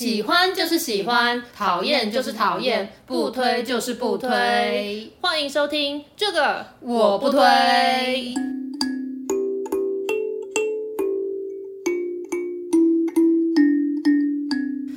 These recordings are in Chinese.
喜欢就是喜欢，讨厌就是讨厌，不推就是不推。欢迎收听这个我不推。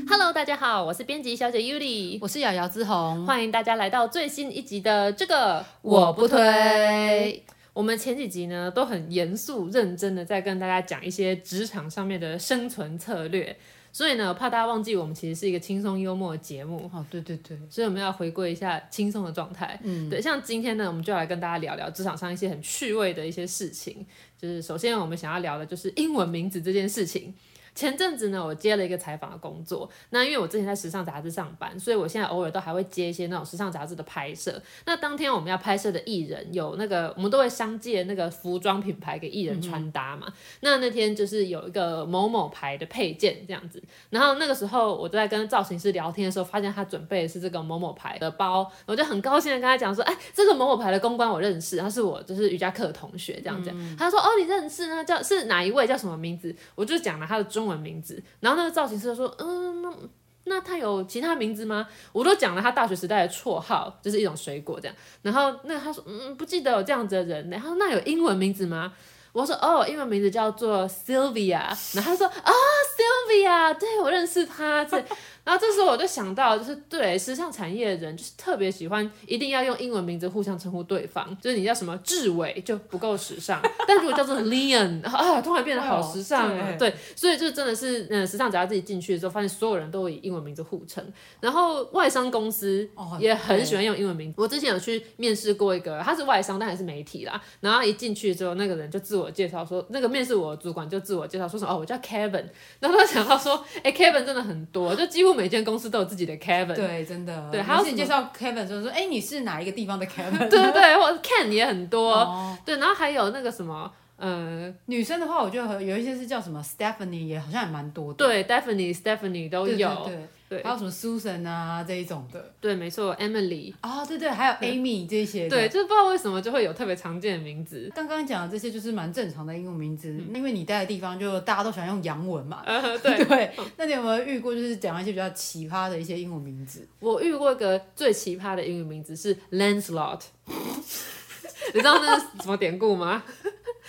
Hello，大家好，我是编辑小姐 Yuli，我是瑶瑶之红，欢迎大家来到最新一集的这个我不推。我们前几集呢都很严肃认真的在跟大家讲一些职场上面的生存策略，所以呢怕大家忘记我们其实是一个轻松幽默的节目。哦，对对对，所以我们要回归一下轻松的状态。嗯，对，像今天呢，我们就来跟大家聊聊职场上一些很趣味的一些事情。就是首先我们想要聊的就是英文名字这件事情。前阵子呢，我接了一个采访的工作。那因为我之前在时尚杂志上班，所以我现在偶尔都还会接一些那种时尚杂志的拍摄。那当天我们要拍摄的艺人有那个，我们都会商借那个服装品牌给艺人穿搭嘛。嗯、那那天就是有一个某某牌的配件这样子。然后那个时候我都在跟造型师聊天的时候，发现他准备的是这个某某牌的包，我就很高兴的跟他讲说，哎，这个某某牌的公关我认识，他是我就是瑜伽课的同学这样子。嗯、他说，哦，你认识呢？叫是哪一位？叫什么名字？我就讲了他的中文名字。然后那个造型师说：“嗯，那那他有其他名字吗？”我都讲了他大学时代的绰号，就是一种水果这样。然后那他说：“嗯，不记得有这样子的人。”然后那有英文名字吗？我说：“哦，英文名字叫做 Sylvia。”然后他说：“啊，Sylvia，对，我认识他。”。然后这时候我就想到，就是对时尚产业的人，就是特别喜欢一定要用英文名字互相称呼对方。就是你叫什么志伟就不够时尚，但如果叫做 Leon 啊，突然变得好时尚啊！对，对，所以就真的是，嗯，时尚只要自己进去的时候，发现所有人都以英文名字互称。然后外商公司也很喜欢用英文名字。我之前有去面试过一个，他是外商，但还是媒体啦。然后一进去之后，那个人就自我介绍说，那个面试我的主管就自我介绍说什么哦，我叫 Kevin。然后他想到说，哎，Kevin 真的很多，就几乎。每间公司都有自己的 Kevin，对，真的，对，还有自己介绍 Kevin，就是说，哎，你是哪一个地方的 Kevin？对对对，或 Ken 也很多，哦、对，然后还有那个什么，呃，女生的话，我觉得有一些是叫什么 Stephanie，也好像也蛮多的，对，Stephanie、Stephanie 都有，对。对对，还有什么 Susan 啊这一种的，对，没错，Emily，啊、哦，对对，还有 Amy 这些，对，就是不知道为什么就会有特别常见的名字。刚刚讲的这些就是蛮正常的英文名字，嗯、因为你待的地方就大家都喜欢用洋文嘛，呃、对 对。那你有没有遇过就是讲一些比较奇葩的一些英文名字？我遇过一个最奇葩的英文名字是 Lancelot，你知道那是什么典故吗？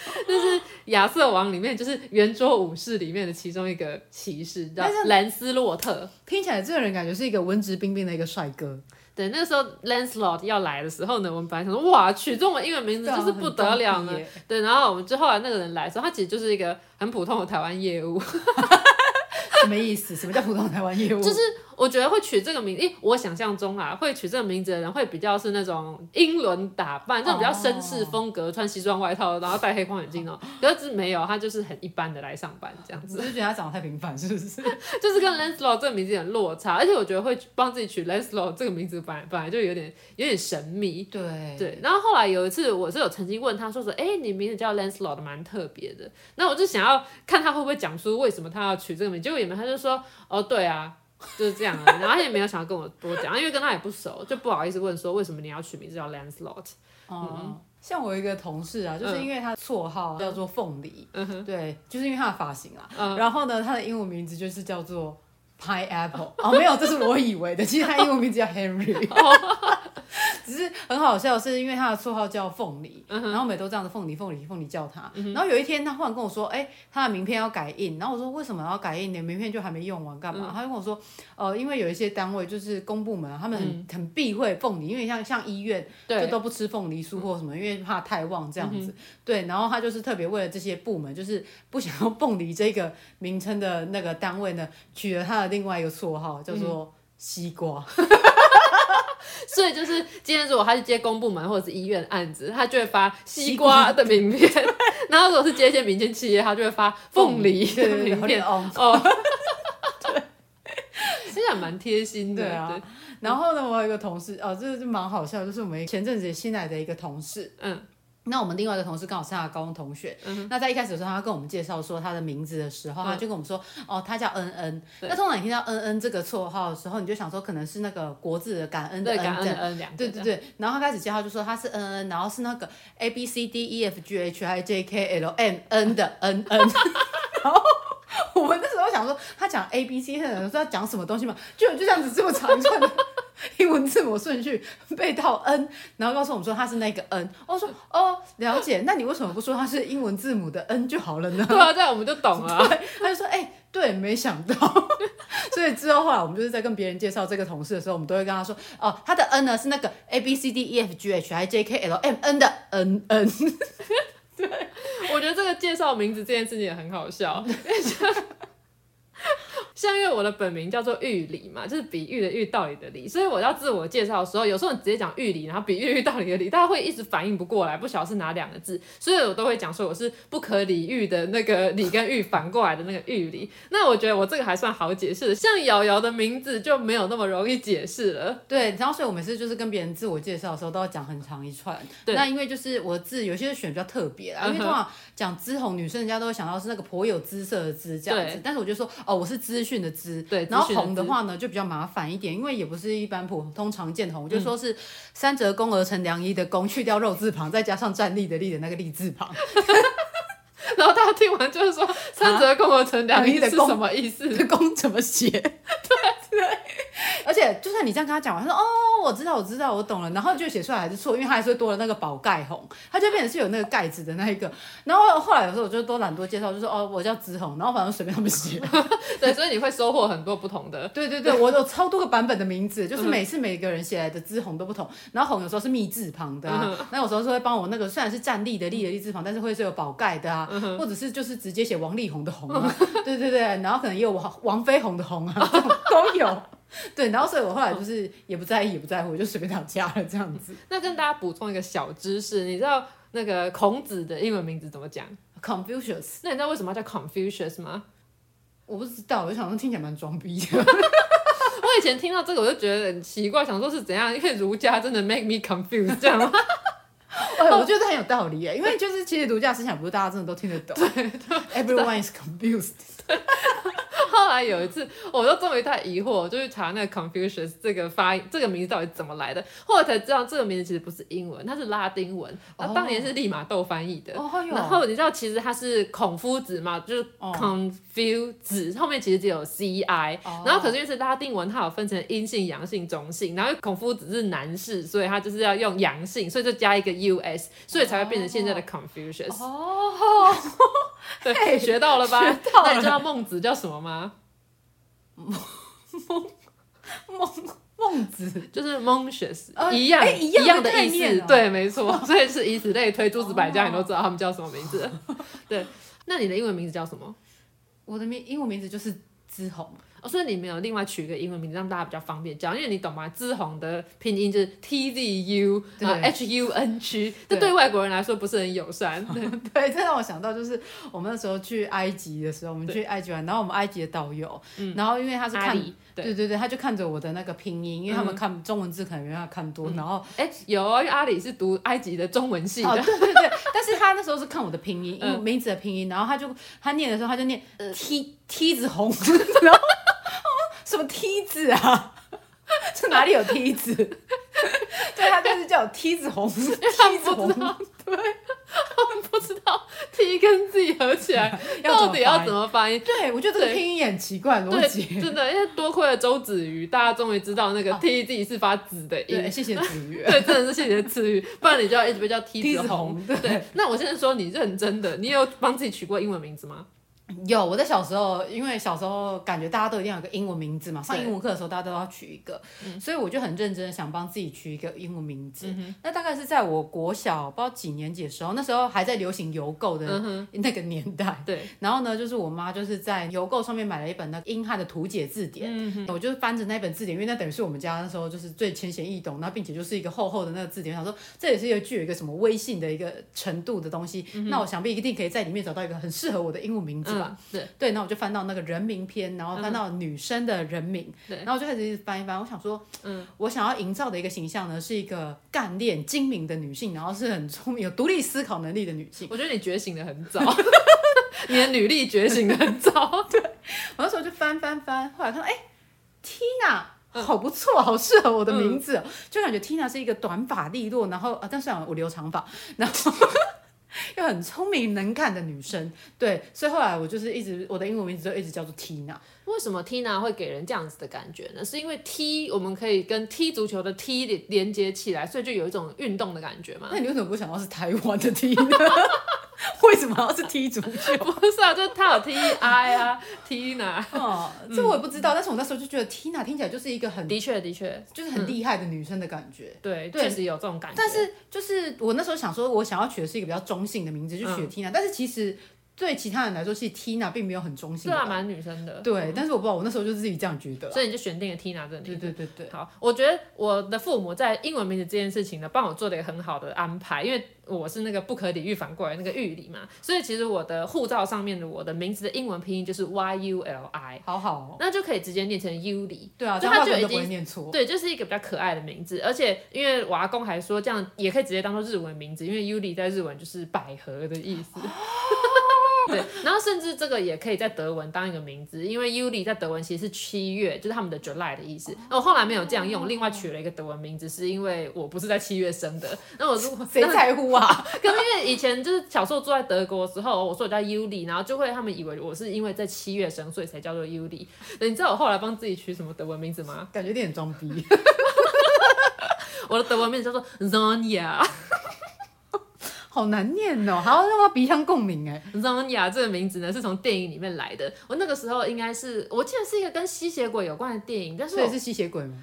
就是亚瑟王里面，就是圆桌武士里面的其中一个骑士，叫兰斯洛特。听起来这个人感觉是一个文质彬彬的一个帅哥。对，那个时候 Lancelot 要来的时候呢，我们本来想说，哇，取中文英文名字就是不得了呢。对，然后我们就后来那个人来的时候，他其实就是一个很普通的台湾业务。什么意思？什么叫普通台湾业务？就是。我觉得会取这个名字，诶，我想象中啊，会取这个名字的人会比较是那种英伦打扮，这种比较绅士风格，穿西装外套，然后戴黑框眼镜哦。可是没有，他就是很一般的来上班这样子。我就觉得他长得太平凡，是不是？就是跟 Lancelot 这个名字有点落差，而且我觉得会帮自己取 Lancelot 这个名字本来本来就有点有点神秘。对对。然后后来有一次，我是有曾经问他说说，哎，你名字叫 Lancelot 蛮特别的。那我就想要看他会不会讲出为什么他要取这个名字，结果也没，他就说，哦，对啊。就是这样啊，然后他也没有想要跟我多讲，因为跟他也不熟，就不好意思问说为什么你要取名字叫 Lancelot。嗯，像我一个同事啊，就是因为他绰号叫做凤梨，嗯、对，就是因为他的发型啊，嗯、然后呢，他的英文名字就是叫做 Pineapple。哦，没有，这是我以为的，其实他英文名字叫 Henry。哦只是很好笑，是因为他的绰号叫凤梨，嗯、然后每都这样子凤梨凤梨凤梨叫他。嗯、然后有一天他忽然跟我说，哎、欸，他的名片要改印。然后我说为什么要改印？你的名片就还没用完，干嘛？嗯、他就跟我说，呃，因为有一些单位就是公部门，他们很、嗯、很避讳凤梨，因为像像医院就都不吃凤梨酥或什么，因为怕太旺这样子。嗯、对，然后他就是特别为了这些部门，就是不想要凤梨这个名称的那个单位呢，取了他的另外一个绰号叫做西瓜。嗯所以就是今天如果他是接公部门或者是医院案子，他就会发西瓜的名片；然后如果是接一些民间企业，他就会发凤梨的名片。哦，对，其实还蛮贴心的。对啊。然后呢，我有一个同事，哦，这是蛮好笑，就是我们前阵子新来的一个同事，嗯。那我们另外一个同事刚好是他的高中同学，嗯、那在一开始的时候，他跟我们介绍说他的名字的时候，嗯、他就跟我们说，哦，他叫恩恩。那通常你听到恩恩这个绰号的时候，你就想说可能是那个国字的感恩的感恩的恩两个。对对对。然后他开始介绍就说他是恩恩，然后是那个 A B C D E F G H I J K L M N 的恩恩。然后我们那时候想说他讲 A B C，他想说要讲什么东西嘛，就就这样子这么长串的 英文字母顺序背到 N，然后告诉我们说他是那个 N。我说哦，了解，那你为什么不说他是英文字母的 N 就好了呢？对啊，这样我们就懂了。对，他就说哎、欸，对，没想到。所以之后后来我们就是在跟别人介绍这个同事的时候，我们都会跟他说哦，他的 N 呢是那个 A B C D E F G H I J K L M N 的 N N。对，我觉得这个介绍名字这件事情也很好笑。像因为我的本名叫做玉里嘛，就是比喻的喻，道理的理，所以我要自我介绍的时候，有时候你直接讲玉里，然后比喻喻道理的理，大家会一直反应不过来，不晓得是哪两个字，所以我都会讲说我是不可理喻的那个理跟喻反过来的那个玉里。那我觉得我这个还算好解释，像瑶瑶的名字就没有那么容易解释了。对，然后所以我每次就是跟别人自我介绍的时候都要讲很长一串。对，那因为就是我的字有些选比较特别啦，因为通常讲姿红女生，人家都会想到是那个颇有姿色的姿这样子，但是我就说哦，我是资讯的资，对。然后红的话呢，就比较麻烦一点，因为也不是一般普通常见的红，我就说是三折肱而成良医的肱，去掉肉字旁，再加上站立的立的那个立字旁。然后大家听完就是说，三折肱而成良医的肱什么意思？肱怎么写？而且就算你这样跟他讲完，他说哦，我知道，我知道，我懂了，然后就写出来还是错，因为他还是会多了那个宝盖红，他就变成是有那个盖子的那一个。然后后来有时候我就都懒得介绍，就说哦，我叫紫红，然后反正随便他们写。对，所以你会收获很多不同的。对对对，我有超多个版本的名字，就是每次每个人写来的姿红都不同。然后红有时候是密字旁的啊，那有时候是会帮我那个虽然是站立的立的立字旁，但是会是有宝盖的啊，或者是就是直接写王力宏的红啊。对对对，然后可能也有王王飞鸿的红啊，都有。对，然后所以我后来就是也不在意，也不在乎，我就随便讲加了这样子。那跟大家补充一个小知识，你知道那个孔子的英文名字怎么讲？Confucius。那你知道为什么叫 Confucius 吗？我不知道，我就想说听起来蛮装逼的。我以前听到这个我就觉得很奇怪，想说是怎样？因为儒家真的 make me confused 这样吗？哎，我觉得很有道理耶，因为就是其实儒家思想不是大家真的都听得懂。对，Everyone is confused。后来有一次，我就终于太疑惑，我就去查那个 Confucius 这个发音，这个名字到底怎么来的。后来才知道，这个名字其实不是英文，它是拉丁文。然后当年是利玛窦翻译的。Oh. 然后你知道，其实它是孔夫子嘛，就是 Confuse，、oh. 后面其实只有 C I。Oh. 然后可是因为是拉丁文，它有分成阴性、阳性、中性。然后孔夫子是男士，所以他就是要用阳性，所以就加一个 U S，所以才会变成现在的 Confucius。哦，oh. 对学到了吧？学到了。那你知道孟子叫什么吗？孟孟孟子就是 Mencius 一样、欸、一样的意思，对，没错，所以是以此类推，诸子百家你都知道他们叫什么名字。对，那你的英文名字叫什么？我的名英文名字就是之红。哦，所以你没有另外取一个英文名字让大家比较方便讲，因为你懂吗？姿红的拼音就是 T Z U 啊 H U N G，这对。外国人来说不是很友善。对，对，这让我想到就是我们那时候去埃及的时候，我们去埃及玩，然后我们埃及的导游，然后因为他是看，对。对对，他就看着我的那个拼音，因为他们看中文字可能没办法看多，然后哎有啊，因为阿里是读埃及的中文系的，对对对，但是他那时候是看我的拼音，因为名字的拼音，然后他就他念的时候他就念 T T 字红，然后。什么梯子啊？这哪里有梯子？对，他就是叫我梯子红，梯子红。对，他们不知道梯跟 Z 合起来 到底要怎么发音。对，我觉得这个拼音也很奇怪，逻辑。真的，因为多亏了周子瑜，大家终于知道那个 T Z 是发子的音。谢谢子瑜。对，真的是谢谢子瑜，不然你就要一直被叫梯子红。对，那我现在说你认真的，你有帮自己取过英文名字吗？有，我在小时候，因为小时候感觉大家都一定要有个英文名字嘛，上英文课的时候大家都要取一个，对所以我就很认真的想帮自己取一个英文名字。嗯、那大概是在我国小不知道几年级的时候，那时候还在流行邮购的 那个年代。嗯、对，然后呢，就是我妈就是在邮购上面买了一本那个英汉的图解字典，嗯、我就翻着那本字典，因为那等于是我们家那时候就是最浅显易懂，然后并且就是一个厚厚的那个字典，我想说这也是一个具有一个什么微信的一个程度的东西，嗯、那我想必一定可以在里面找到一个很适合我的英文名字吧。嗯、对对。然后我就翻到那个人名篇，然后翻到女生的人名，嗯、然后我就开始一直翻一翻。我想说，嗯，我想要营造的一个形象呢，是一个干练、精明的女性，然后是很聪明、有独立思考能力的女性。我觉得你觉醒的很早，你的女力觉醒的很早。对，我那时候就翻翻翻，后来看到，哎，Tina，好不错，好适合我的名字，嗯、就感觉 Tina 是一个短发利落，然后啊，但是我留长发，然后。又很聪明能干的女生。对，所以后来我就是一直我的英文名字就一直叫做 Tina。为什么 Tina 会给人这样子的感觉呢？是因为踢我们可以跟踢足球的踢连连接起来，所以就有一种运动的感觉嘛。那你为什么不想要是台湾的踢呢？为什么要是踢足球？不是啊，就是他有 T I 啊，Tina。哦，这我也不知道，嗯、但是我那时候就觉得 Tina 听起来就是一个很的确的确，就是很厉害的女生的感觉。嗯、对，确实有这种感觉。但是就是我那时候想说，我想要取的是一个比较中性的名字，就取 Tina、嗯。但是其实。对其他人来说，其实 Tina 并没有很中性，对啊，蛮女生的。对，嗯、但是我不知道，我那时候就自己这样觉得，所以你就选定了 Tina 这个名字。对对对对。好，我觉得我的父母在英文名字这件事情呢，帮我做了一个很好的安排，因为我是那个不可理喻反过来那个玉里嘛，所以其实我的护照上面的我的名字的英文拼音就是 Y U L I，好好、哦，那就可以直接念成 Yuli。对啊，就他就已经念错。对，就是一个比较可爱的名字，而且因为我阿公还说这样也可以直接当做日文名字，因为 Yuli 在日文就是百合的意思。对，然后甚至这个也可以在德文当一个名字，因为 Yuli 在德文其实是七月，就是他们的 July 的意思。那我后来没有这样用，另外取了一个德文名字，是因为我不是在七月生的。那我如果谁在乎啊？可是因为以前就是小时候住在德国的时候，我说我叫 Yuli，然后就会他们以为我是因为在七月生，所以才叫做 Yuli。你知道我后来帮自己取什么德文名字吗？感觉有点装逼。我的德文名字叫做 Zonia。好难念哦，还要让他鼻腔共鸣哎。Zonya 这个名字呢，是从电影里面来的。我那个时候应该是，我记得是一个跟吸血鬼有关的电影，但是所以是吸血鬼吗？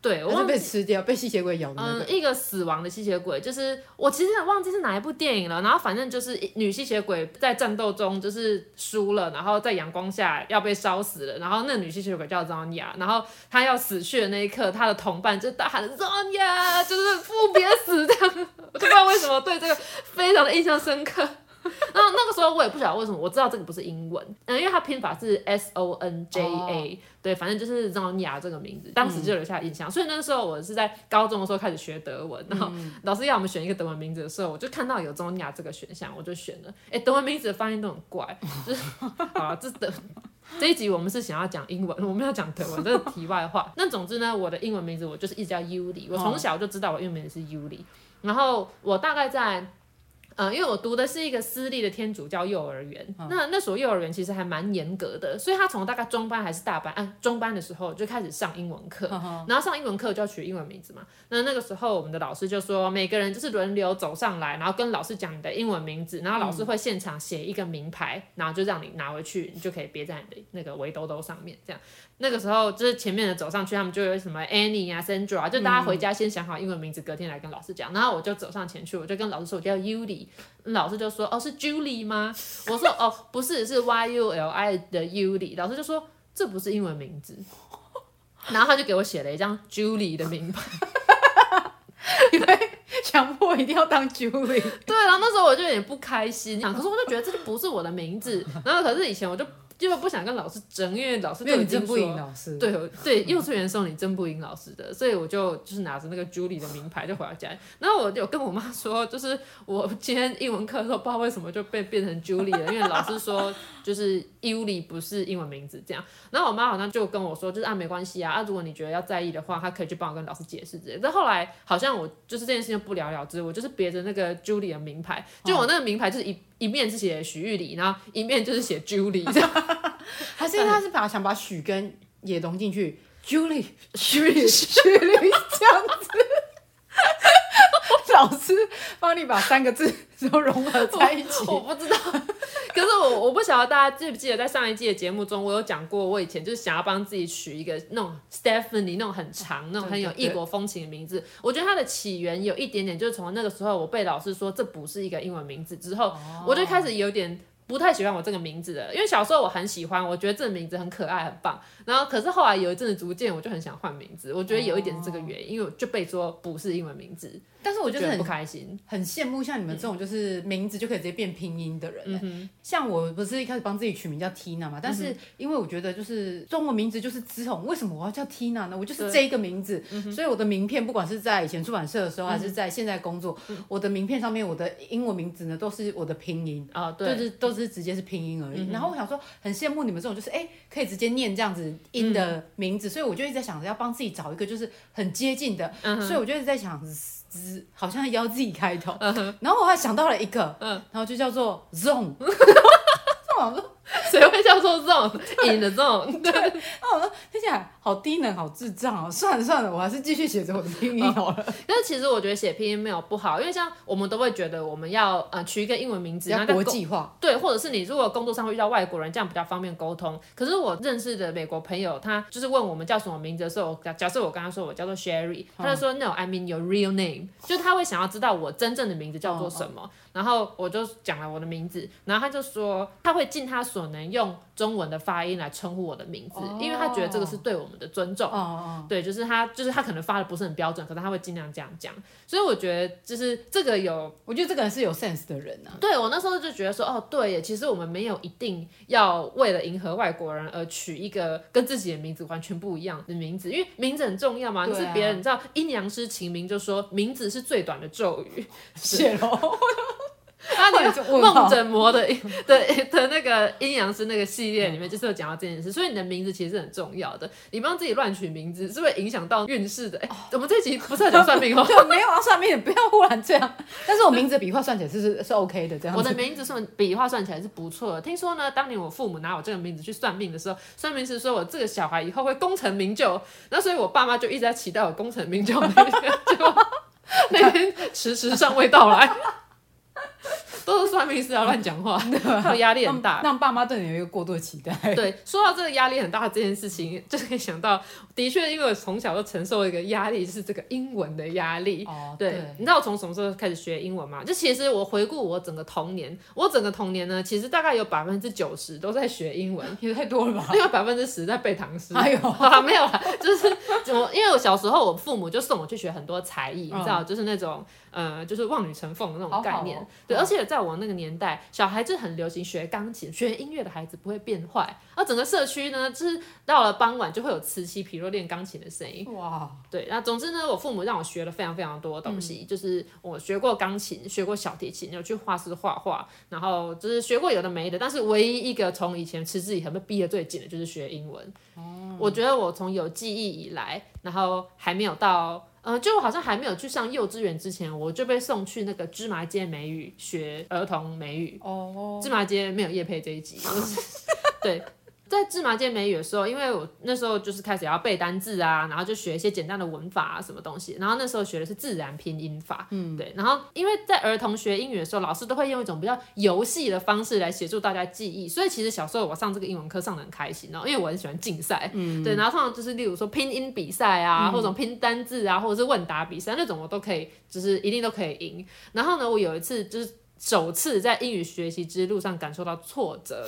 对，我是被吃掉，被吸血鬼咬的那个。嗯，一个死亡的吸血鬼，就是我其实忘记是哪一部电影了。然后反正就是女吸血鬼在战斗中就是输了，然后在阳光下要被烧死了。然后那女吸血鬼叫 Zonya，然后她要死去的那一刻，她的同伴就大喊 Zonya，就是不别死这样。我就不知道为什么对这个非常的印象深刻。然后那个时候我也不晓得为什么，我知道这个不是英文，嗯，因为它拼法是 S O N J A，、oh. 对，反正就是 Zonya 这个名字，当时就留下印象。嗯、所以那个时候我是在高中的时候开始学德文，然后老师要我们选一个德文名字的时候，我就看到有 Zonya 这个选项，我就选了。哎，德文名字的发音都很怪，就是 啊这德这一集我们是想要讲英文，我们要讲德文，这是题外话。那总之呢，我的英文名字我就是一直叫 Yuli，我从小就知道我英文名字是 Yuli，然后我大概在。嗯，因为我读的是一个私立的天主教幼儿园，嗯、那那所幼儿园其实还蛮严格的，所以他从大概中班还是大班，啊，中班的时候就开始上英文课，嗯、然后上英文课就要取英文名字嘛。那那个时候我们的老师就说，每个人就是轮流走上来，然后跟老师讲你的英文名字，然后老师会现场写一个名牌，然后就让你拿回去，你就可以别在你的那个围兜兜上面，这样。那个时候就是前面的走上去，他们就有什么 Annie 啊、Sandra 啊，就大家回家先想好英文名字，隔天来跟老师讲。然后我就走上前去，我就跟老师说我叫 Yuli，老师就说哦是 Julie 吗？我说哦不是，是 Y U L I 的 Yuli。老师就说这不是英文名字，然后他就给我写了一张 Julie 的名牌，因为强迫一定要当 Julie。对，然后那时候我就有点不开心，可是我就觉得这就不是我的名字。然后可是以前我就。就不想跟老师争，因为老师就已经说，对对，幼稚园的时候你争不赢老师的，所以我就就是拿着那个 Julie 的名牌就回到家。然后我就跟我妈说，就是我今天英文课的时候不知道为什么就被变成 Julie 了，因为老师说就是 Yuli 不是英文名字这样。然后我妈好像就跟我说，就是啊没关系啊，啊如果你觉得要在意的话，她可以去帮我跟老师解释之类的。但后来好像我就是这件事情不了了之，我就是别着那个 Julie 的名牌，就我那个名牌就是一。一面是写许玉里，然后一面就是写 Julie，这样，还是因为他是把想把许跟也融进去，Julie 许里。许里这样子，老师帮你把三个字都融合在一起，我，我不知道，可是我我不晓得大家记不记得在上一季的节目中，我有讲过，我以前就是想要帮自己取一个那种 Stephanie 那种很长、那种很有异国风情的名字。我觉得它的起源有一点点，就是从那个时候我被老师说这不是一个英文名字之后，我就开始有点不太喜欢我这个名字了。因为小时候我很喜欢，我觉得这个名字很可爱很棒。然后可是后来有一阵子逐渐我就很想换名字，我觉得有一点是这个原因，因为我就被说不是英文名字。但是我就是很不开心，很羡慕像你们这种就是名字就可以直接变拼音的人。嗯、像我不是一开始帮自己取名叫 Tina 嘛，但是因为我觉得就是中文名字就是之红，为什么我要叫 Tina 呢？我就是这一个名字，所以我的名片不管是在以前出版社的时候，还是在现在工作，嗯、我的名片上面我的英文名字呢都是我的拼音啊，对，就是都是是直接是拼音而已。嗯、然后我想说，很羡慕你们这种，就是哎，可以直接念这样子音的名字，嗯、所以我就一直在想着要帮自己找一个就是很接近的，嗯、所以我就一直在想，z 好像要自己开头，嗯、然后我还想到了一个，嗯、然后就叫做 zone。谁会叫做这种 in 的这种？对，那我说听起来好低能，好智障哦。算了算了，我还是继续写着我的拼音好了。但是其实我觉得写拼音没有不好，因为像我们都会觉得我们要呃取一个英文名字，要国际化。对，或者是你如果工作上会遇到外国人，这样比较方便沟通。可是我认识的美国朋友，他就是问我们叫什么名字的时候，假假设我跟他说我叫做 Sherry，他就说 No，I mean your real name，就他会想要知道我真正的名字叫做什么。然后我就讲了我的名字，然后他就说他会尽他所能用中文的发音来称呼我的名字，因为他觉得这个是对我们的尊重。对，就是他，就是他可能发的不是很标准，可是他会尽量这样讲。所以我觉得就是这个有，我觉得这个人是有 sense 的人啊。对，我那时候就觉得说，哦，对耶，其实我们没有一定要为了迎合外国人而取一个跟自己的名字完全不一样的名字，因为名字很重要嘛。就是别人你知道阴阳师秦明就说，名字是最短的咒语。谢喽。他那个梦枕魔的的的那个阴阳师那个系列里面，就是有讲到这件事，所以你的名字其实是很重要的。你帮自己乱取名字，是会影响到运势的。哎、欸，我们这集不是要讲算命哦？对，没有啊，算命，不要忽然这样。但是我名字笔画算起来是是是 OK 的，这样。我的名字算笔画算起来是不错的。听说呢，当年我父母拿我这个名字去算命的时候，算命师说我这个小孩以后会功成名就，那所以我爸妈就一直在期待我功成名就那天，结果那天迟迟尚未到来。都是算命师要乱讲话，还有压力很大，让爸妈对你有一个过度的期待。对，说到这个压力很大的这件事情，就可以想到，的确，因为我从小就承受一个压力，就是这个英文的压力。哦，对，对你知道我从什么时候开始学英文吗？就其实我回顾我整个童年，我整个童年呢，其实大概有百分之九十都在学英文，也太多了吧？另外百分之十在背唐诗。哎呦，没有啦，就是我因为我小时候我父母就送我去学很多才艺，嗯、你知道，就是那种。呃，就是望女成凤的那种概念，好好对，而且在我那个年代，小孩子很流行学钢琴，学音乐的孩子不会变坏。而整个社区呢，就是到了傍晚就会有此起彼落练钢琴的声音。哇，对，那总之呢，我父母让我学了非常非常多的东西，嗯、就是我学过钢琴，学过小提琴，有去画室画画，然后就是学过有的没的，但是唯一一个从以前持之以恒被逼得最紧的就是学英文。哦，我觉得我从有记忆以来，然后还没有到。呃，就好像还没有去上幼稚园之前，我就被送去那个芝麻街美语学儿童美语。哦，oh. 芝麻街没有夜配这一集。对，在芝麻街美语的时候，因为我那时候就是开始要背单字啊，然后就学一些简单的文法啊，什么东西。然后那时候学的是自然拼音法。嗯，对。然后因为在儿童学英语的时候，老师都会用一种比较游戏的方式来协助大家记忆，所以其实小时候我上这个英文课上得很开心哦，因为我很喜欢竞赛。嗯，对。然后通常就是例如说拼音比赛啊，嗯、或者拼单字啊，或者是问答比赛那种，我都可以，就是一定都可以赢。然后呢，我有一次就是首次在英语学习之路上感受到挫折，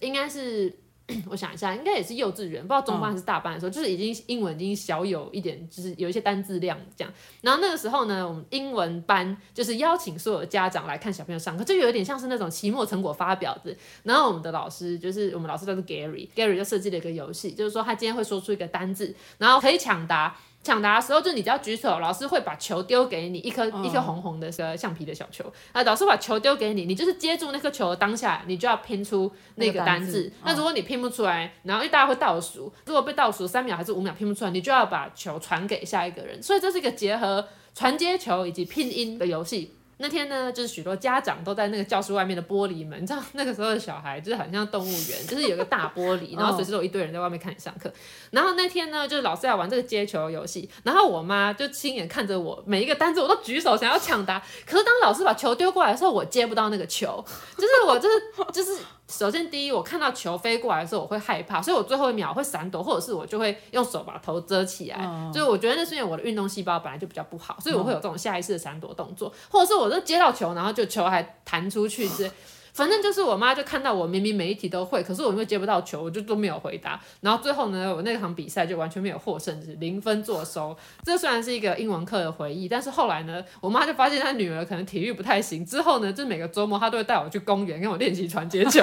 应该是。我想一下，应该也是幼稚园，不知道中班还是大班的时候，就是已经英文已经小有一点，就是有一些单字量这样。然后那个时候呢，我们英文班就是邀请所有家长来看小朋友上课，就有点像是那种期末成果发表的。然后我们的老师就是我们老师叫做 Gary，Gary 就设计了一个游戏，就是说他今天会说出一个单字，然后可以抢答。抢答的时候，就你只要举手，老师会把球丢给你，一颗、嗯、一颗红红的个橡皮的小球。啊，老师把球丢给你，你就是接住那颗球的当下，你就要拼出那个单字。那，那如果你拼不出来，然后因为大家会倒数，如果被倒数三秒还是五秒拼不出来，你就要把球传给下一个人。所以这是一个结合传接球以及拼音的游戏。那天呢，就是许多家长都在那个教室外面的玻璃门，你知道那个时候的小孩就是很像动物园，就是有个大玻璃，然后随时都有一堆人在外面看你上课。然后那天呢，就是老师要玩这个接球游戏，然后我妈就亲眼看着我每一个单子我都举手想要抢答，可是当老师把球丢过来的时候，我接不到那个球，就是我就是就是。首先，第一，我看到球飞过来的时候，我会害怕，所以我最后一秒会闪躲，或者是我就会用手把头遮起来。嗯、就是我觉得那是因为我的运动细胞本来就比较不好，所以我会有这种下意识的闪躲动作，或者是我就接到球，然后就球还弹出去之类。反正就是我妈就看到我明明每一题都会，可是我又接不到球，我就都没有回答。然后最后呢，我那场比赛就完全没有获胜，是零分作收。这虽然是一个英文课的回忆，但是后来呢，我妈就发现她女儿可能体育不太行。之后呢，就每个周末她都会带我去公园跟我练习传接球。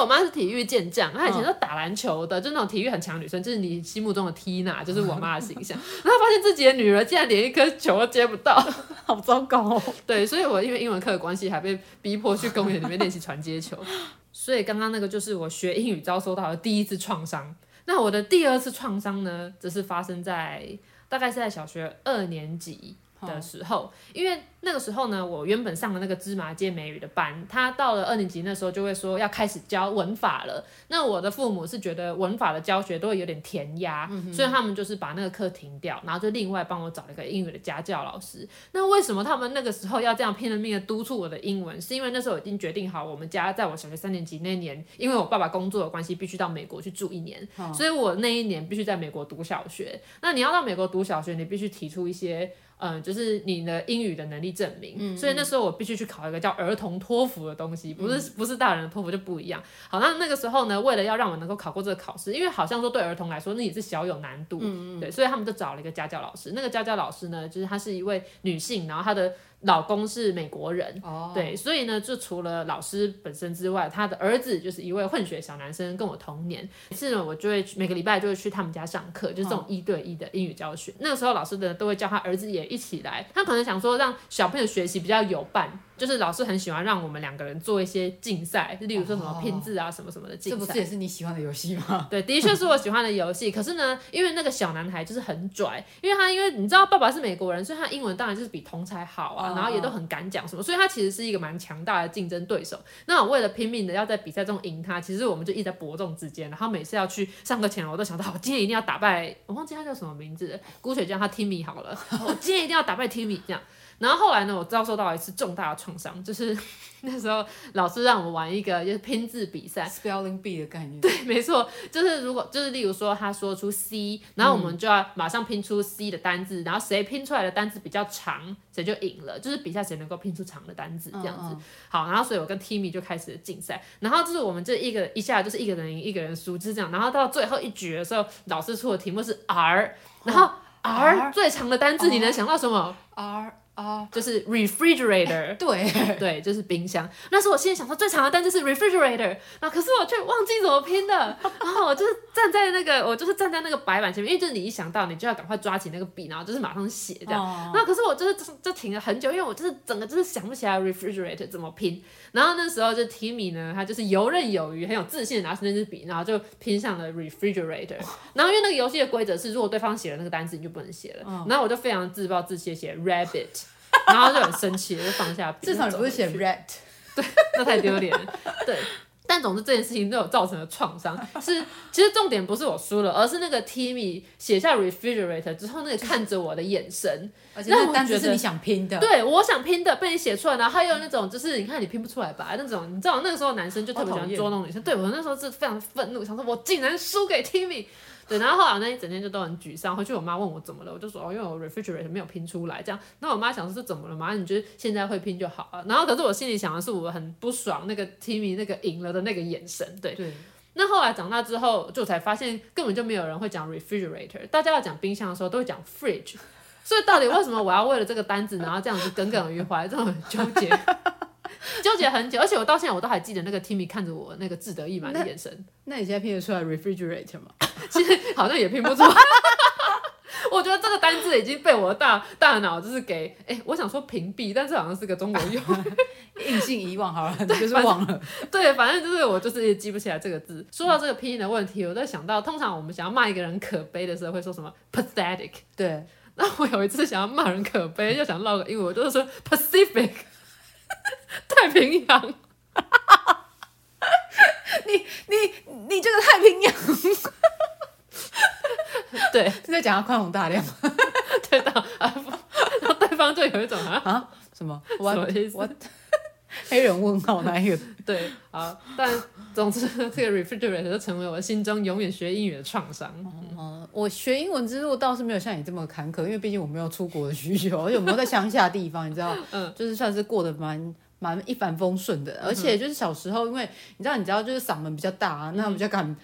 我妈是体育健将，她以前都打篮球的，就那种体育很强女生，就是你心目中的 Tina，就是我妈的形象。然后发现自己的女儿竟然连一颗球都接不到，好糟糕哦。对，所以我因为英文课的关系，还被逼迫去公园里面练习传接球。所以刚刚那个就是我学英语遭受到的第一次创伤。那我的第二次创伤呢，则是发生在大概是在小学二年级的时候，因为。那个时候呢，我原本上的那个芝麻街美语的班，他到了二年级那时候就会说要开始教文法了。那我的父母是觉得文法的教学都会有点填鸭，嗯、所以他们就是把那个课停掉，然后就另外帮我找了一个英语的家教老师。那为什么他们那个时候要这样拼了命的督促我的英文？是因为那时候已经决定好，我们家在我小学三年级那年，因为我爸爸工作的关系，必须到美国去住一年，哦、所以我那一年必须在美国读小学。那你要到美国读小学，你必须提出一些，嗯，就是你的英语的能力证明。嗯所以那时候我必须去考一个叫儿童托福的东西，不是不是大人的托福就不一样。好，那那个时候呢，为了要让我能够考过这个考试，因为好像说对儿童来说那也是小有难度，嗯嗯对，所以他们就找了一个家教老师。那个家教老师呢，就是她是一位女性，然后她的。老公是美国人，oh. 对，所以呢，就除了老师本身之外，他的儿子就是一位混血小男生，跟我同年。于是呢，我就会每个礼拜就会去他们家上课，就是这种一对一的英语教学。Oh. 那个时候，老师呢都会叫他儿子也一起来，他可能想说让小朋友学习比较有伴。就是老师很喜欢让我们两个人做一些竞赛，例如说什么拼字啊，oh, 什么什么的竞赛。这不是也是你喜欢的游戏吗？对，的确是我喜欢的游戏。可是呢，因为那个小男孩就是很拽，因为他因为你知道爸爸是美国人，所以他英文当然就是比同才好啊，oh. 然后也都很敢讲什么，所以他其实是一个蛮强大的竞争对手。那我为了拼命的要在比赛中赢他，其实我们就一直在伯仲之间。然后每次要去上课前，我都想到我今天一定要打败，我忘记他叫什么名字，姑且叫他 Timmy 好了，我今天一定要打败 Timmy 这样。然后后来呢，我遭受到一次重大的创伤，就是 那时候老师让我们玩一个就是拼字比赛，spelling bee 的概念。对，没错，就是如果就是例如说他说出 C，然后我们就要马上拼出 C 的单字，嗯、然后谁拼出来的单字比较长，谁就赢了，就是比赛谁能够拼出长的单字这样子。嗯嗯好，然后所以我跟 Timmy 就开始竞赛，然后就是我们这一个一下就是一个人赢一个人输，就是这样。然后到最后一局的时候，老师出的题目是 R，然后 R, R 最长的单字你能想到什么？R。啊，就是 refrigerator，对对，就是冰箱。那时候我心里想说最长的单词是 refrigerator，那可是我却忘记怎么拼的。然后我就是站在那个，我就是站在那个白板前面，因为就是你一想到，你就要赶快抓起那个笔，然后就是马上写这样。那、哦、可是我就是就停了很久，因为我就是整个就是想不起来 refrigerator 怎么拼。然后那时候就 Timmy 呢，他就是游刃有余，很有自信的拿出那支笔，然后就拼上了 refrigerator。然后因为那个游戏的规则是，如果对方写了那个单词，你就不能写了。哦、然后我就非常自暴自弃写 rabbit。然后就很生气，就放下笔。至少你不是写 rat，对，那太丢脸了。对，但总之这件事情对我造成了创伤。是，其实重点不是我输了，而是那个 Timmy 写下 refrigerator 之后，那个看着我的眼神，而且那个单词是你想拼的，对，我想拼的被你写出来，然后还有那种就是你看你拼不出来吧，那种你知道那个时候男生就特别喜欢捉弄女生，对我那时候是非常愤怒，想说我竟然输给 Timmy。对，然后后来那一整天就都很沮丧。回去我妈问我怎么了，我就说哦，因为我 refrigerator 没有拼出来，这样。那我妈想说是怎么了嘛？你觉得现在会拼就好了。然后可是我心里想的是我很不爽那个 Timmy 那个赢了的那个眼神。对。对。那后来长大之后，就才发现根本就没有人会讲 refrigerator，大家要讲冰箱的时候都会讲 fridge。所以到底为什么我要为了这个单子，然后这样子耿耿于怀，这种很纠结？纠结很久，而且我到现在我都还记得那个 Timmy 看着我那个志得意满的眼神。那你现在拼得出来 refrigerator 吗？其实好像也拼不出来。我觉得这个单字已经被我的大大脑就是给哎、欸，我想说屏蔽，但是好像是个中国用语，硬性遗忘好了，就是忘了。对，反正就是我就是也记不起来这个字。说到这个拼音的问题，我在想到，通常我们想要骂一个人可悲的时候，会说什么 pathetic。对。那我有一次想要骂人可悲，又想唠个英文，我就是说 Pacific。太平洋，你你你这个太平洋，对，是在讲他宽宏大量，对的啊，然后对方就有一种啊？啊？什么？什么意思？黑人问号那一个？对啊，但总之这个 refrigerator 就成为我心中永远学英语的创伤。嗯，我学英文之路倒是没有像你这么坎坷，因为毕竟我没有出国的需求，而且我们在乡下地方，你知道，嗯，就是算是过得蛮。蛮一帆风顺的，而且就是小时候，因为你知道，你知道就是嗓门比较大啊，那比较敢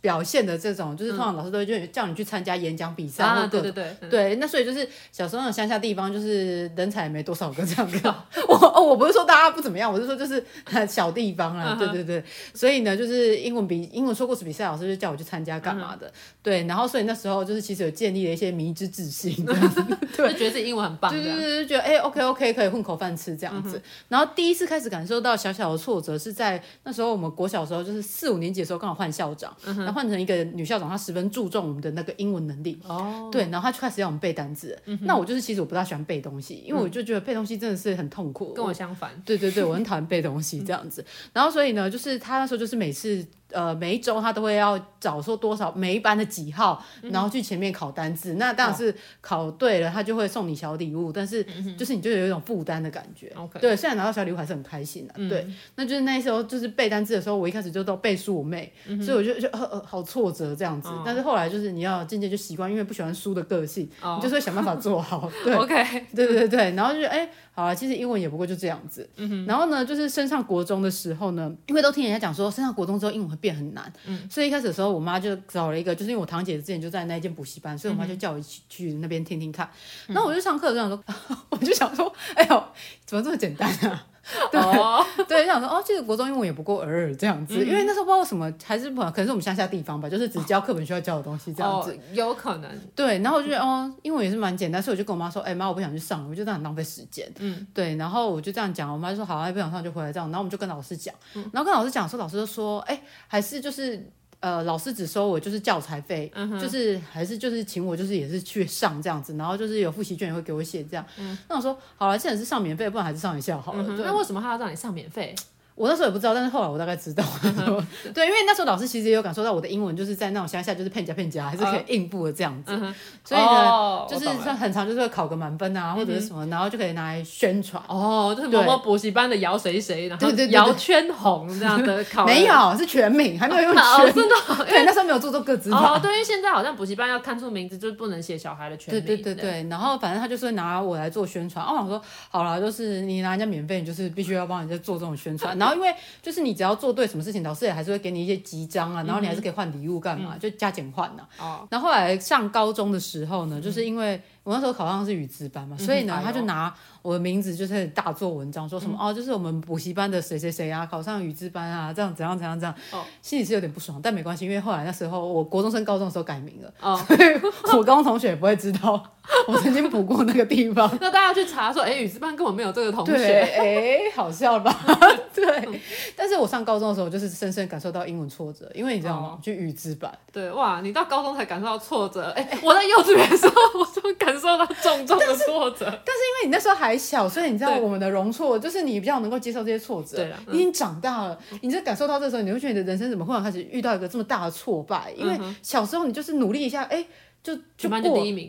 表现的这种，就是通常老师都会就叫你去参加演讲比赛，啊，对对对，对，那所以就是小时候那种乡下地方，就是人才也没多少个这样子。我哦，我不是说大家不怎么样，我是说就是小地方啊，对对对，所以呢，就是英文比英文说故事比赛，老师就叫我去参加干嘛的，对，然后所以那时候就是其实有建立了一些迷之自信，对，就觉得自己英文很棒，对对对，就觉得哎，OK OK，可以混口饭吃这样子，然后第。第一次开始感受到小小的挫折，是在那时候我们国小的时候，就是四五年级的时候，刚好换校长，然后换成一个女校长，她十分注重我们的那个英文能力。哦，对，然后她就开始要我们背单词。那我就是其实我不大喜欢背东西，因为我就觉得背东西真的是很痛苦。跟我相反。对对对，我很讨厌背东西 这样子。然后所以呢，就是她那时候就是每次。呃，每一周他都会要找说多少每一班的几号，然后去前面考单字。嗯、那当然是考对了，他就会送你小礼物。但是就是你就有一种负担的感觉。对，虽然拿到小礼物还是很开心的。嗯、对，那就是那时候就是背单字的时候，我一开始就都背输我妹，嗯、所以我就就呃呃好挫折这样子。哦、但是后来就是你要渐渐就习惯，因为不喜欢输的个性，哦、你就是会想办法做好。对，OK，对对对，然后就哎。欸好啊，其实英文也不过就这样子。嗯、然后呢，就是升上国中的时候呢，因为都听人家讲说升上国中之后英文会变很难，嗯、所以一开始的时候我妈就找了一个，就是因为我堂姐之前就在那一间补习班，所以我妈就叫我一起去那边听听看。然后我就上课的时候想说，我就想说，哎呦，怎么这么简单啊？对、oh. 对，想说哦，这个国中英文也不过尔尔这样子，嗯、因为那时候不知道为什么，还是不可能是我们乡下地方吧，就是只教课本需要教的东西这样子，oh, 有可能。对，然后我就觉得哦，英文也是蛮简单，所以我就跟我妈说，哎妈，我不想去上，我就这样很浪费时间。嗯，对，然后我就这样讲，我妈就说好啊，不想上就回来这样，然后我们就跟老师讲，然后跟老师讲说，老师就说，哎，还是就是。呃，老师只收我就是教材费，就是还是就是请我就是也是去上这样子，然后就是有复习卷也会给我写这样。嗯、那我说好了，既然是上免费，不然还是上一下好了。那为什么他要让你上免费？我那时候也不知道，但是后来我大概知道了。对，因为那时候老师其实也有感受到我的英文就是在那种乡下就是骗家骗家，还是可以应付的这样子。所以呢，就是很长就是会考个满分啊，或者是什么，然后就可以拿来宣传。哦，就是某某补习班的姚谁谁，然后姚圈红这样的考。没有，是全名，还没有用 全。真的？对，那时候没有做做个资法。对，因为现在好像补习班要看出名字，就是不能写小孩的全名。对对对对，然后反正他就是拿我来做宣传。哦，我说好了，就是你拿人家免费，你就是必须要帮人家做这种宣传。然后因为就是你只要做对什么事情，老师也还是会给你一些集章啊，然后你还是可以换礼物干嘛，就加减换呢。哦。然后后来上高中的时候呢，就是因为我那时候考上是语资班嘛，所以呢，他就拿我的名字就是大做文章，说什么哦，就是我们补习班的谁谁谁啊，考上语资班啊，这样怎样怎样这样。哦。心里是有点不爽，但没关系，因为后来那时候我国中升高中的时候改名了，哦，所以我高中同学也不会知道。我曾经补过那个地方，那大家去查说，哎、欸，语资班根本没有这个同学，哎、欸，好笑吧？对，但是我上高中的时候，就是深深感受到英文挫折，因为你知道吗？哦、去语资班，对，哇，你到高中才感受到挫折，哎、欸，我在幼稚园的时候我就感受到重重的挫折，但是因为你那时候还小，所以你知道我们的容错，就是你比较能够接受这些挫折，对、嗯、你已经长大了，你就感受到这时候，你会觉得你的人生怎么忽然开始遇到一个这么大的挫败？因为小时候你就是努力一下，哎、欸。就就过，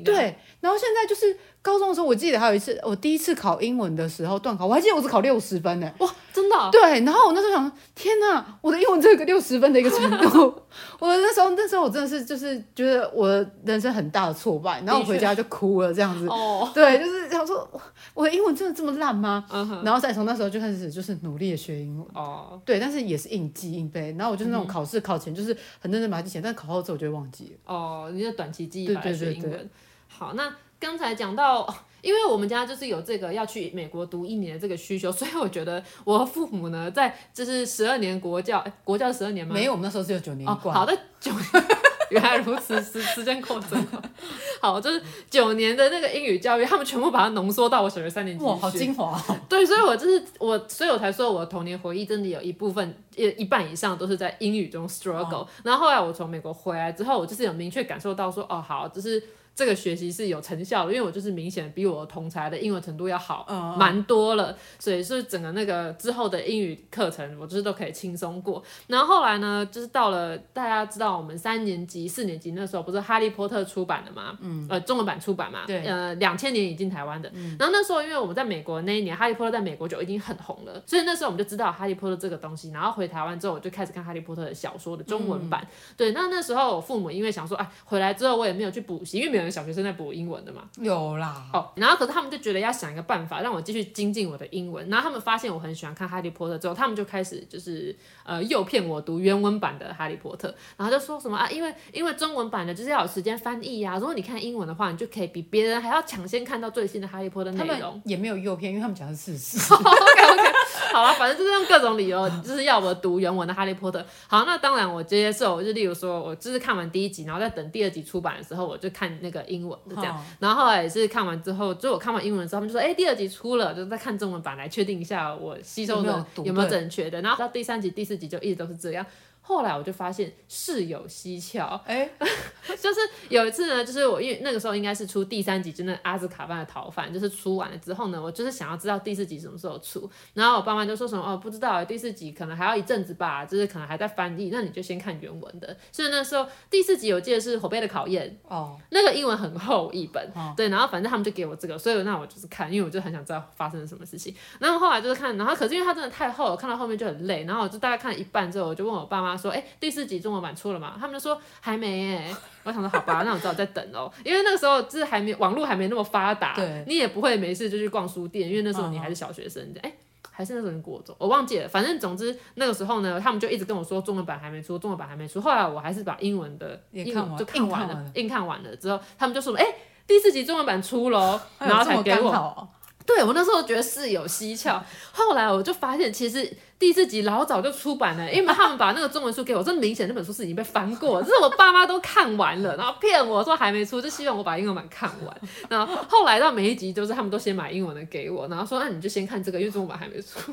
对，然后现在就是。高中的时候，我记得还有一次，我第一次考英文的时候，断考，我还记得我只考六十分呢。哇，真的？对，然后我那时候想，天哪，我的英文只有个六十分的一个程度。我那时候，那时候我真的是就是觉得我人生很大的挫败，然后我回家就哭了，这样子。哦。对，就是想说，我的英文真的这么烂吗？然后再从那时候就开始就是努力的学英文。哦。对，但是也是硬记硬背，然后我就是那种考试考前就是很认真把它记起来，但考后之后我就会忘记了。哦，你就短期记忆来学英文。好，那刚才讲到。因为我们家就是有这个要去美国读一年的这个需求，所以我觉得我父母呢，在就是十二年国教，国教十二年吗？没有，我们那时候是有九年。哦，好的，九年，原来如此，时时间扣真 好，就是九年的那个英语教育，他们全部把它浓缩到我小学三年级。哇，好精华哦。对，所以我就是我，所以我才说我的童年回忆真的有一部分，一一半以上都是在英语中 struggle。哦。然后后来我从美国回来之后，我就是有明确感受到说，哦，好，就是。这个学习是有成效的，因为我就是明显比我同才的英文程度要好，蛮、嗯、多了，所以是整个那个之后的英语课程，我就是都可以轻松过。然后后来呢，就是到了大家知道我们三年级、四年级那时候，不是《哈利波特》出版的嘛，嗯，呃，中文版出版嘛，对，呃，两千年引进台湾的。嗯、然后那时候因为我们在美国那一年，《哈利波特》在美国就已经很红了，所以那时候我们就知道《哈利波特》这个东西。然后回台湾之后，我就开始看《哈利波特》的小说的中文版。嗯、对，那那时候我父母因为想说，哎，回来之后我也没有去补习，因为没有有小学生在补英文的嘛？有啦。哦，然后可是他们就觉得要想一个办法让我继续精进我的英文。然后他们发现我很喜欢看《哈利波特》之后，他们就开始就是呃诱骗我读原文版的《哈利波特》，然后就说什么啊，因为因为中文版的就是要有时间翻译呀、啊，如果你看英文的话，你就可以比别人还要抢先看到最新的《哈利波特》内容。也没有诱骗，因为他们讲的是事实。OK OK，好了，反正就是用各种理由，就是要我读原文的《哈利波特》。好，那当然我接受，就例如说我就是看完第一集，然后在等第二集出版的时候，我就看那个英文的这样。哦、然后后来也是看完之后，就我看完英文之后，他们就说，哎、欸，第二集出了，就再看中文版来确定一下我吸收的有没有，有没有正确的。然后到第三集、第四集就一直都是这样。后来我就发现事有蹊跷，哎、欸，就是有一次呢，就是我因为那个时候应该是出第三集，就那阿兹卡班的逃犯，就是出完了之后呢，我就是想要知道第四集什么时候出，然后我爸妈就说什么哦，不知道第四集可能还要一阵子吧，就是可能还在翻译，那你就先看原文的。所以那时候第四集我记得是火杯的考验。哦，那个英文很厚一本，哦、对，然后反正他们就给我这个，所以那我就是看，因为我就很想知道发生了什么事情。然后后来就是看，然后可是因为它真的太厚了，看到后面就很累，然后我就大概看了一半之后，我就问我爸妈说，哎，第四集。中文版出了嘛？他们就说还没耶。我想说好吧，那我只好再等哦。因为那个时候就是还没网络还没那么发达，对你也不会没事就去逛书店，因为那时候你还是小学生。哎、哦，还是那时候你国中，我忘记了。反正总之那个时候呢，他们就一直跟我说中文版还没出，中文版还没出。后来我还是把英文的英文就看完了，硬看完了之后，他们就说哎，第四集中文版出喽，然后才给我。对，我那时候觉得事有蹊跷，后来我就发现其实第四集老早就出版了，因为他们把那个中文书给我，这明显那本书是已经被翻过，这是我爸妈都看完了，然后骗我说还没出，就希望我把英文版看完。然后后来到每一集就是他们都先买英文的给我，然后说那你就先看这个，因为中文版还没出。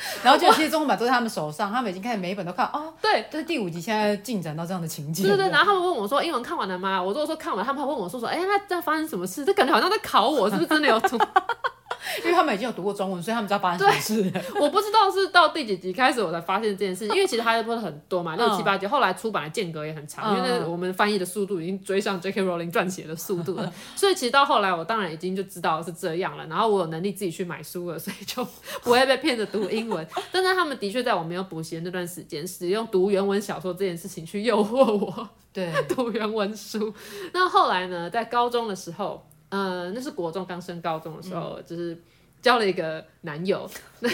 然后就其实中文版都在他们手上，他们已经开始每一本都看哦。对，就是第五集现在进展到这样的情节。对对对，然后他们问我说英文看完了吗？我如果说看完，他们还问我说说，哎，那这发生什么事？这感觉好像在考我，是不是真的有出？因为他们已经有读过中文，所以他们知道发生什么事。我不知道是到第几集开始我才发现这件事，因为其实哈利波特很多嘛，六七八集，后来出版的间隔也很长，因为那我们翻译的速度已经追上 J.K. Rowling 撰写的速度了，所以其实到后来我当然已经就知道是这样了，然后我有能力自己去买书了，所以就不会被骗着读英文。但是他们的确在我没有补习的那段时间，使用读原文小说这件事情去诱惑我，对，读原文书。那后来呢，在高中的时候。呃，那是国中刚升高中的时候，嗯、就是交了一个男友。那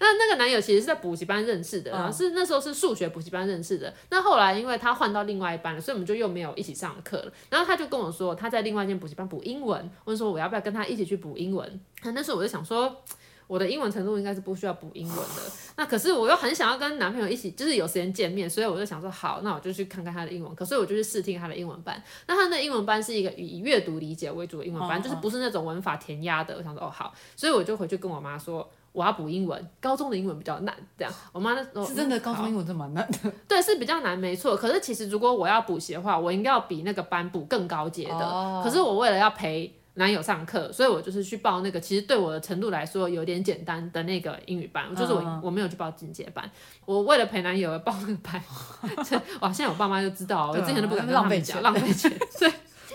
那那个男友其实是在补习班认识的，然后是那时候是数学补习班认识的。那后来因为他换到另外一班了，所以我们就又没有一起上课了。然后他就跟我说，他在另外一间补习班补英文，问说我要不要跟他一起去补英文。那那时候我就想说。我的英文程度应该是不需要补英文的，那可是我又很想要跟男朋友一起，就是有时间见面，所以我就想说好，那我就去看看他的英文。可是我就去试听他的英文班，那他的英文班是一个以阅读理解为主的英文班，就是不是那种文法填鸭的。我想说哦好，所以我就回去跟我妈说我要补英文，高中的英文比较难，这样。我妈那、哦、是真的高中英文真蛮难的，对，是比较难，没错。可是其实如果我要补习的话，我应该要比那个班补更高阶的。哦、可是我为了要陪。男友上课，所以我就是去报那个，其实对我的程度来说有点简单的那个英语班，就是我我没有去报进阶班，我为了陪男友而报那个班，哇！现在我爸妈就知道，我之前都不敢跟他们讲，浪费钱。所以，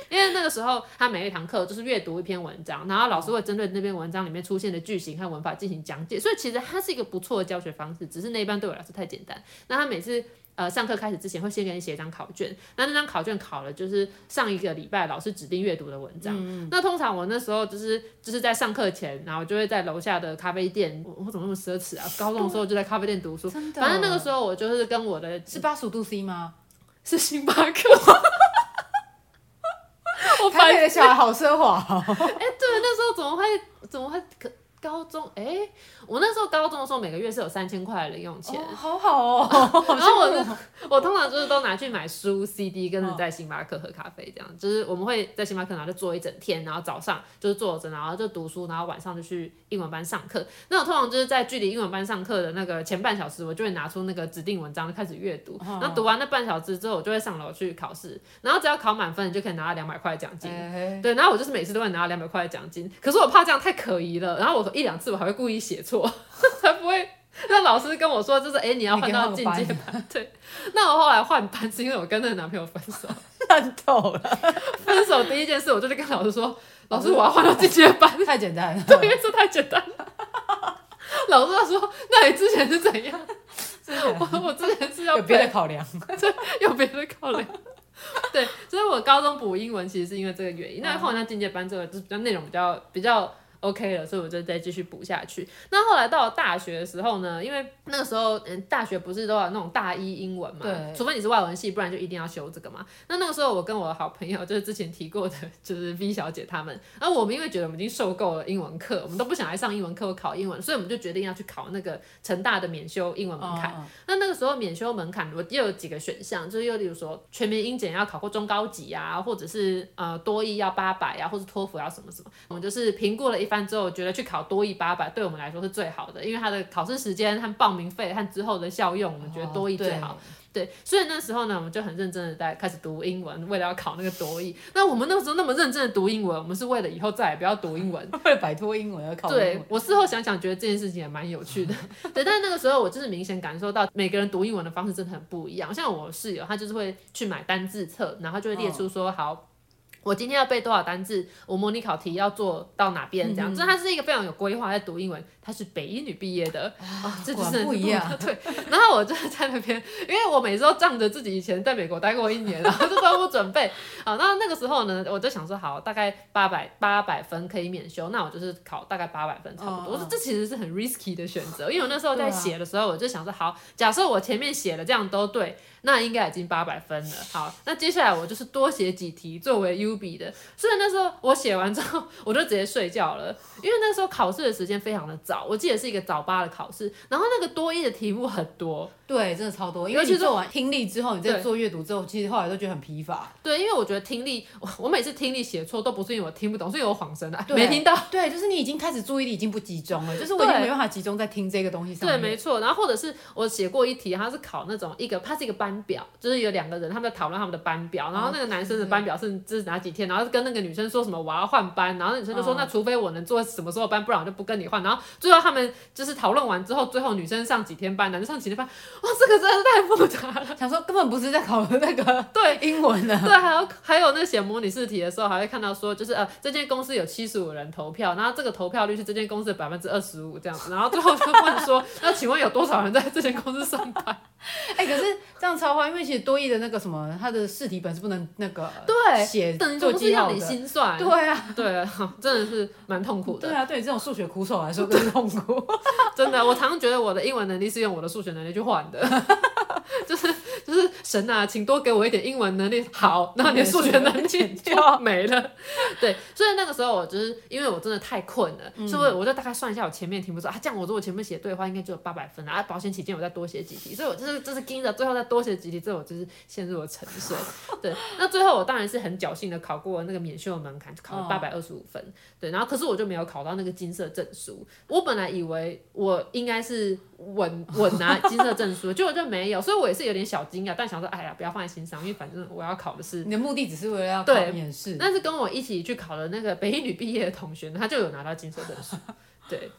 因为那个时候他每一堂课就是阅读一篇文章，然后老师会针对那篇文章里面出现的句型和文法进行讲解，所以其实它是一个不错的教学方式，只是那一班对我来说太简单。那他每次。呃，上课开始之前会先给你写一张考卷，那那张考卷考了就是上一个礼拜老师指定阅读的文章。嗯、那通常我那时候就是就是在上课前，然后就会在楼下的咖啡店，我，我怎么那么奢侈啊？高中的时候就在咖啡店读书，反正那个时候我就是跟我的是八十五度 C 吗？是星巴克。我台北的小孩好奢华。哎、欸，对，那时候怎么会怎么会可？高中哎、欸，我那时候高中的时候每个月是有三千块的零用钱，哦，好好哦。然后我就我通常就是都拿去买书、CD，跟着在星巴克喝咖啡，这样。就是我们会在星巴克然后就坐一整天，然后早上就是坐着，然后就读书，然后晚上就去英文班上课。那我通常就是在距离英文班上课的那个前半小时，我就会拿出那个指定文章开始阅读。然后读完那半小时之后，我就会上楼去考试。然后只要考满分，你就可以拿到两百块奖金。欸、对，然后我就是每次都会拿到两百块的奖金。可是我怕这样太可疑了，然后我。一两次我还会故意写错，才 不会让老师跟我说，就是哎、欸，你要换到进阶班。对，那我后来换班是因为我跟那个男朋友分手，烂透了。分手第一件事，我就是跟老师说，老师我要换到进阶班。太简单了，对，因为这太简单了。老师他说，那你之前是怎样？我我之前是要有别的考量，对，有别的考量。对，所以我我高中补英文其实是因为这个原因。那后来进阶班这个，就是比较内容比较比较。OK 了，所以我就再继续补下去。那后来到了大学的时候呢，因为那个时候，嗯，大学不是都有那种大一英文嘛？对。除非你是外文系，不然就一定要修这个嘛。那那个时候，我跟我的好朋友，就是之前提过的，就是 V 小姐他们。然后我们因为觉得我们已经受够了英文课，我们都不想来上英文课或考英文，所以我们就决定要去考那个成大的免修英文门槛。哦。那那个时候免修门槛，我又有几个选项，就是又例如说全民英检要考过中高级啊，或者是呃多益要八百啊，或者托福要什么什么。我们就是评估了一番之后，觉得去。考多益八百对我们来说是最好的，因为它的考试时间和报名费和之后的效用，我们觉得多益最好。哦、对，所以那时候呢，我们就很认真的在开始读英文，为了要考那个多益。那我们那个时候那么认真的读英文，我们是为了以后再也不要读英文，为了摆脱英文而考英文。对，我事后想想，觉得这件事情也蛮有趣的。对，但是那个时候我就是明显感受到每个人读英文的方式真的很不一样。像我室友，他就是会去买单字册，然后就会列出说、哦、好。我今天要背多少单字？我模拟考题要做到哪边？这样，这、嗯、他是一个非常有规划在读英文。他是北一女毕业的啊，这就是不一样。对，然后我就在那边，因为我每次都仗着自己以前在美国待过一年，然后就帮我准备。好，那那个时候呢，我就想说，好，大概八百八百分可以免修，那我就是考大概八百分差不多。我、哦、说这其实是很 risky 的选择，因为我那时候在写的时候，我就想说，好，假设我前面写的这样都对。那应该已经八百分了。好，那接下来我就是多写几题作为 U 笔的。所以那时候我写完之后，我就直接睡觉了，因为那时候考试的时间非常的早，我记得是一个早八的考试，然后那个多一的题目很多。对，真的超多。因为其实做完听力之后，你在做阅读之后，其实后来都觉得很疲乏。对，因为我觉得听力，我，我每次听力写错都不是因为我听不懂，是因为我恍神的，没听到。对，就是你已经开始注意力已经不集中了，就是我已经没办法集中在听这个东西上面。对，没错。然后或者是我写过一题，它是考那种一个，它是一个班表，就是有两个人他们在讨论他们的班表，然后那个男生的班表是就是哪几天，然后跟那个女生说什么我要换班，然后女生就说、嗯、那除非我能做什么时候班，不然我就不跟你换。然后最后他们就是讨论完之后，最后女生上几天班，男生上几天班，哇，这个真的是太。复杂了，想说根本不是在考那个 对英文的，对，还有还有那写模拟试题的时候，还会看到说，就是呃，这间公司有七十五人投票，然后这个投票率是这间公司的百分之二十五这样子，然后最后就问说，那请问有多少人在这间公司上班？哎、欸，可是这样超话，因为其实多益的那个什么，他的试题本是不能那个对写做记号的，你心算，对啊，对啊，真的是蛮痛苦的。对啊，对这种数学苦手来说更痛苦。真的，我常常觉得我的英文能力是用我的数学能力去换的。就是就是神啊，请多给我一点英文能力，好，那你的数学能力就没了。对，所以那个时候我就是因为我真的太困了，嗯、所以我就大概算一下我前面题目说啊，这样我如果前面写对的话，应该就有八百分啊。保险起见，我再多写几题，所以我就是就是盯着最后再多写几题，之后我就是陷入了沉睡。对，那最后我当然是很侥幸的考过那个免修的门槛，就考了八百二十五分。对，然后可是我就没有考到那个金色证书。我本来以为我应该是稳 稳拿金色证书，结果就没有，所以我也是有点小惊讶，但想说，哎呀，不要放在心上，因为反正我要考的是，你的目的只是为了要考面试。但是跟我一起去考的那个北一女毕业的同学呢，他就有拿到金色证书，对。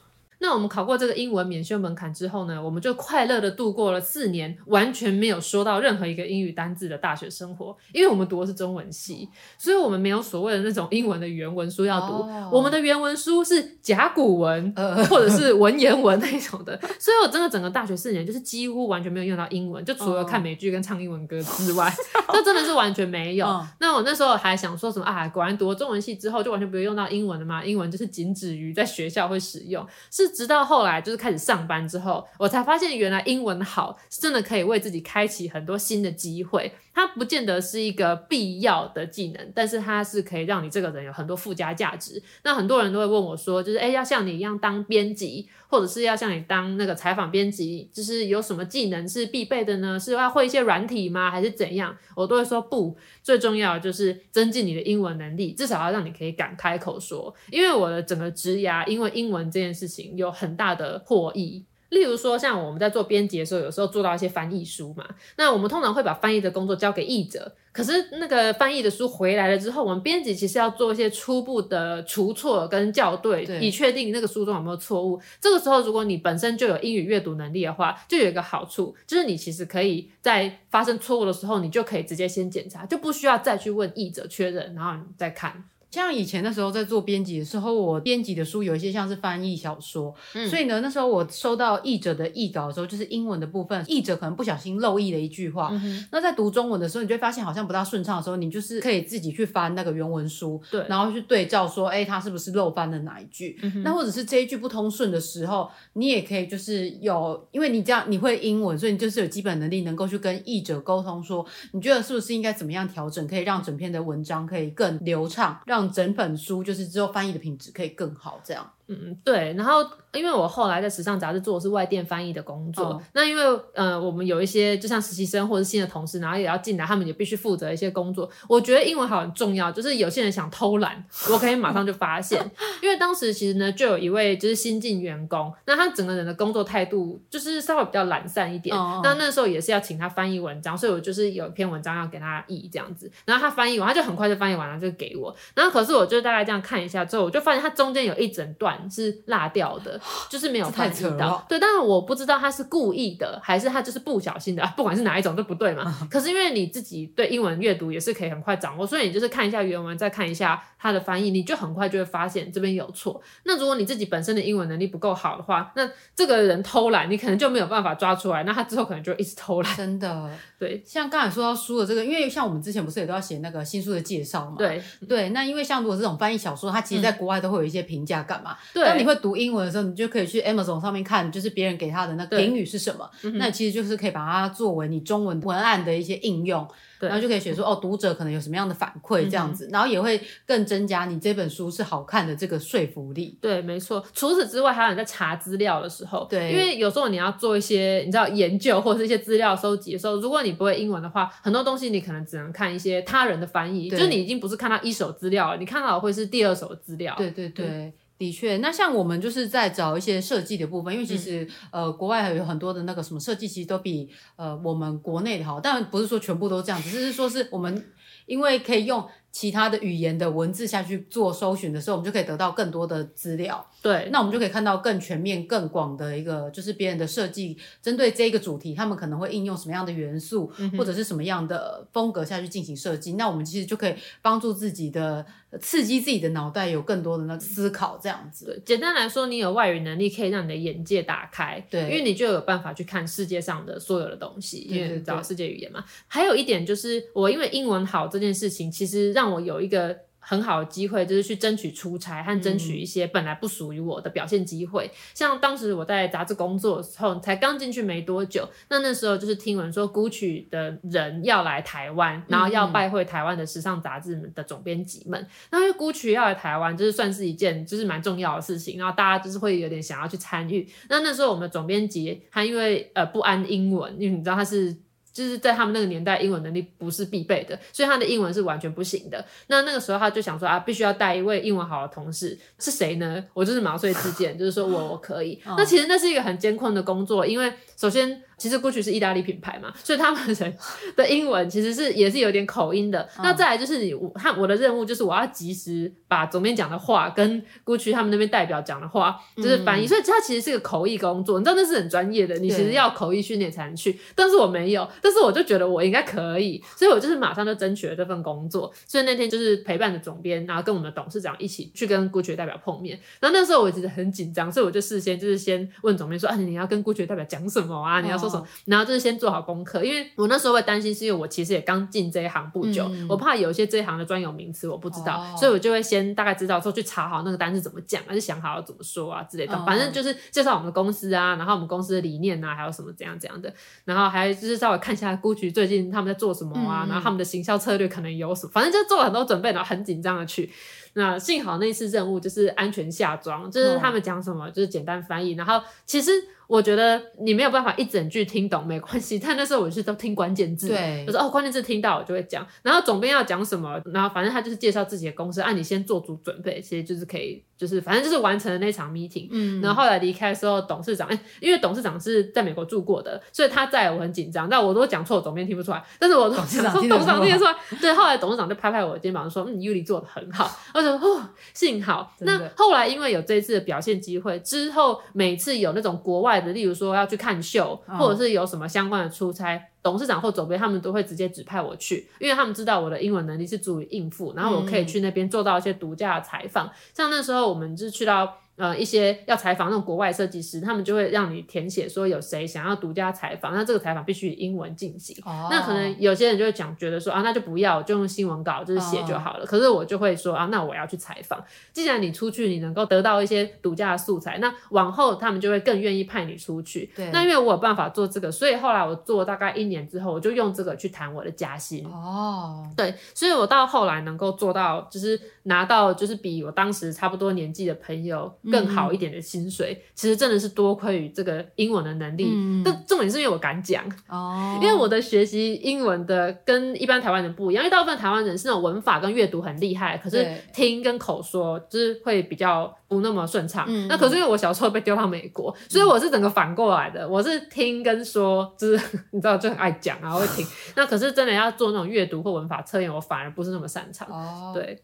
那我们考过这个英文免修门槛之后呢，我们就快乐的度过了四年完全没有说到任何一个英语单字的大学生活。因为我们读的是中文系，所以我们没有所谓的那种英文的原文书要读。哦、我们的原文书是甲骨文，呃，或者是文言文那种的。所以我真的整个大学四年就是几乎完全没有用到英文，就除了看美剧跟唱英文歌之外，这、哦、真的是完全没有。哦、那我那时候还想说什么啊？果然读了中文系之后就完全不会用到英文了吗？英文就是仅止于在学校会使用，是。直到后来就是开始上班之后，我才发现原来英文好是真的可以为自己开启很多新的机会。它不见得是一个必要的技能，但是它是可以让你这个人有很多附加价值。那很多人都会问我说，就是诶，要像你一样当编辑，或者是要像你当那个采访编辑，就是有什么技能是必备的呢？是要会一些软体吗？还是怎样？我都会说不，最重要就是增进你的英文能力，至少要让你可以敢开口说。因为我的整个职涯，因为英文这件事情有很大的获益。例如说，像我们在做编辑的时候，有时候做到一些翻译书嘛，那我们通常会把翻译的工作交给译者。可是那个翻译的书回来了之后，我们编辑其实要做一些初步的除错跟校对，对，以确定那个书中有没有错误。这个时候，如果你本身就有英语阅读能力的话，就有一个好处，就是你其实可以在发生错误的时候，你就可以直接先检查，就不需要再去问译者确认，然后你再看。像以前的时候在做编辑的时候，我编辑的书有一些像是翻译小说，嗯，所以呢，那时候我收到译者的译稿的时候，就是英文的部分，译者可能不小心漏译了一句话，嗯，那在读中文的时候，你就会发现好像不大顺畅的时候，你就是可以自己去翻那个原文书，对，然后去对照说，哎，他是不是漏翻了哪一句？嗯，那或者是这一句不通顺的时候，你也可以就是有，因为你这样你会英文，所以你就是有基本能力能够去跟译者沟通说，你觉得是不是应该怎么样调整，可以让整篇的文章可以更流畅，让整本书就是之后翻译的品质可以更好，这样。嗯，对，然后因为我后来在时尚杂志做的是外电翻译的工作，哦、那因为呃，我们有一些就像实习生或者新的同事，然后也要进来，他们也必须负责一些工作。我觉得英文好很重要，就是有些人想偷懒，我可以马上就发现，因为当时其实呢，就有一位就是新进员工，那他整个人的工作态度就是稍微比较懒散一点。哦、那那时候也是要请他翻译文章，所以我就是有一篇文章要给他译这样子，然后他翻译完，他就很快就翻译完了，就给我。然后可是我就大概这样看一下之后，我就发现他中间有一整段是落掉的，就是没有翻译到。对，但是我不知道他是故意的，还是他就是不小心的，不管是哪一种都不对嘛。可是因为你自己对英文阅读也是可以很快掌握，所以你就是看一下原文，再看一下他的翻译，你就很快就会发现这边有错。那如果你自己本身的英文能力不够好的话，那这个人偷懒，你可能就没有办法抓出来，那他之后可能就一直偷懒。真的，对。像刚才说到书的这个，因为像我们之前不是也都要写那个新书的介绍嘛？对对。那因为像如果这种翻译小说，它其实在国外都会有一些评价干嘛？对。当你会读英文的时候，你就可以去 Amazon 上面看，就是别人给他的那个评语是什么。那其实就是可以把它作为你中文文案的一些应用，对然后就可以写说哦，读者可能有什么样的反馈这样子，嗯、然后也会更增加你这本书是好看的这个说服力。对，没错。除此之外，还有你在查资料的时候，对，因为有时候你要做一些你知道研究或者是一些资料收集的时候，如果你不会英文的话，很多东西你可能只能看一些他人的翻译，就是你已经不是看到一手资料了，你看到的会是第二手资料。对对对。嗯的确，那像我们就是在找一些设计的部分，因为其实、嗯、呃，国外还有很多的那个什么设计，其实都比呃我们国内的好，但不是说全部都这样，只是说是我们因为可以用。其他的语言的文字下去做搜寻的时候，我们就可以得到更多的资料。对，那我们就可以看到更全面、更广的一个，就是别人的设计针对这个主题，他们可能会应用什么样的元素，嗯、或者是什么样的风格下去进行设计。那我们其实就可以帮助自己的刺激自己的脑袋，有更多的那个思考。这样子，对，简单来说，你有外语能力，可以让你的眼界打开。对，因为你就有办法去看世界上的所有的东西，因为找世界语言嘛。还有一点就是，我因为英文好这件事情，其实让我有一个。很好的机会就是去争取出差和争取一些本来不属于我的表现机会。嗯、像当时我在杂志工作的时候，才刚进去没多久，那那时候就是听闻说 Gucci 的人要来台湾，然后要拜会台湾的时尚杂志的总编辑们。那、嗯、因为 Gucci 要来台湾，就是算是一件就是蛮重要的事情，然后大家就是会有点想要去参与。那那时候我们的总编辑他因为呃不安英文，因为你知道他是。就是在他们那个年代，英文能力不是必备的，所以他的英文是完全不行的。那那个时候他就想说啊，必须要带一位英文好的同事，是谁呢？我就是毛遂自荐，就是说我我可以。那其实那是一个很艰困的工作，因为首先。其实 Gucci 是意大利品牌嘛，所以他们人的英文其实是也是有点口音的。嗯、那再来就是你，我我的任务就是我要及时把总编讲的话跟 Gucci 他们那边代表讲的话就是翻译，嗯、所以它其实是个口译工作，你知道那是很专业的，你其实要口译训练才能去。但是我没有，但是我就觉得我应该可以，所以我就是马上就争取了这份工作。所以那天就是陪伴着总编，然后跟我们的董事长一起去跟 Gucci 代表碰面。然后那时候我其实很紧张，所以我就事先就是先问总编说啊，你要跟 Gucci 代表讲什么啊？你要说。然后就是先做好功课，因为我那时候会担心，是因为我其实也刚进这一行不久，嗯、我怕有一些这一行的专有名词我不知道，哦、所以我就会先大概知道之后去查好那个单字怎么讲，还是想好要怎么说啊之类的。哦、反正就是介绍我们的公司啊，然后我们公司的理念啊，还有什么怎样怎样的，然后还就是稍微看一下 Gucci 最近他们在做什么啊，嗯、然后他们的行销策略可能有什么，反正就做了很多准备，然后很紧张的去。那幸好那次任务就是安全下装，就是他们讲什么就是简单翻译，然后其实。我觉得你没有办法一整句听懂没关系，但那时候我就是都听关键字，对，我说哦关键字听到我就会讲，然后总编要讲什么，然后反正他就是介绍自己的公司，按、啊、你先做足准备，其实就是可以，就是反正就是完成了那场 meeting，嗯，然后后来离开的时候，董事长，哎，因为董事长是在美国住过的，所以他在我很紧张，但我都讲错，总编听不出来，但是我董事长说 董事长听得出来，对，后来董事长就拍拍我的肩膀说，嗯，Yuli 做的很好，我说哦，幸好，那后来因为有这一次的表现机会之后，每次有那种国外的，例如说要去。看秀，或者是有什么相关的出差，董事长或总编他们都会直接指派我去，因为他们知道我的英文能力是足以应付，然后我可以去那边做到一些独家的采访。嗯、像那时候我们就是去到。呃，一些要采访那种国外设计师，他们就会让你填写说有谁想要独家采访，那这个采访必须以英文进行。哦。那可能有些人就会讲，觉得说啊，那就不要，就用新闻稿就是写就好了。哦。可是我就会说啊，那我要去采访。既然你出去，你能够得到一些独家的素材，那往后他们就会更愿意派你出去。对。那因为我有办法做这个，所以后来我做大概一年之后，我就用这个去谈我的加薪。哦。对，所以我到后来能够做到，就是拿到就是比我当时差不多年纪的朋友。更好一点的薪水，嗯、其实真的是多亏于这个英文的能力。嗯、但重点是因为我敢讲哦，因为我的学习英文的跟一般台湾人不一样，因为大部分台湾人是那种文法跟阅读很厉害，可是听跟口说就是会比较不那么顺畅。嗯、那可是因为我小时候被丢到美国，嗯、所以我是整个反过来的，我是听跟说，就是 你知道就很爱讲啊，会听。那可是真的要做那种阅读或文法测验，我反而不是那么擅长。哦，对。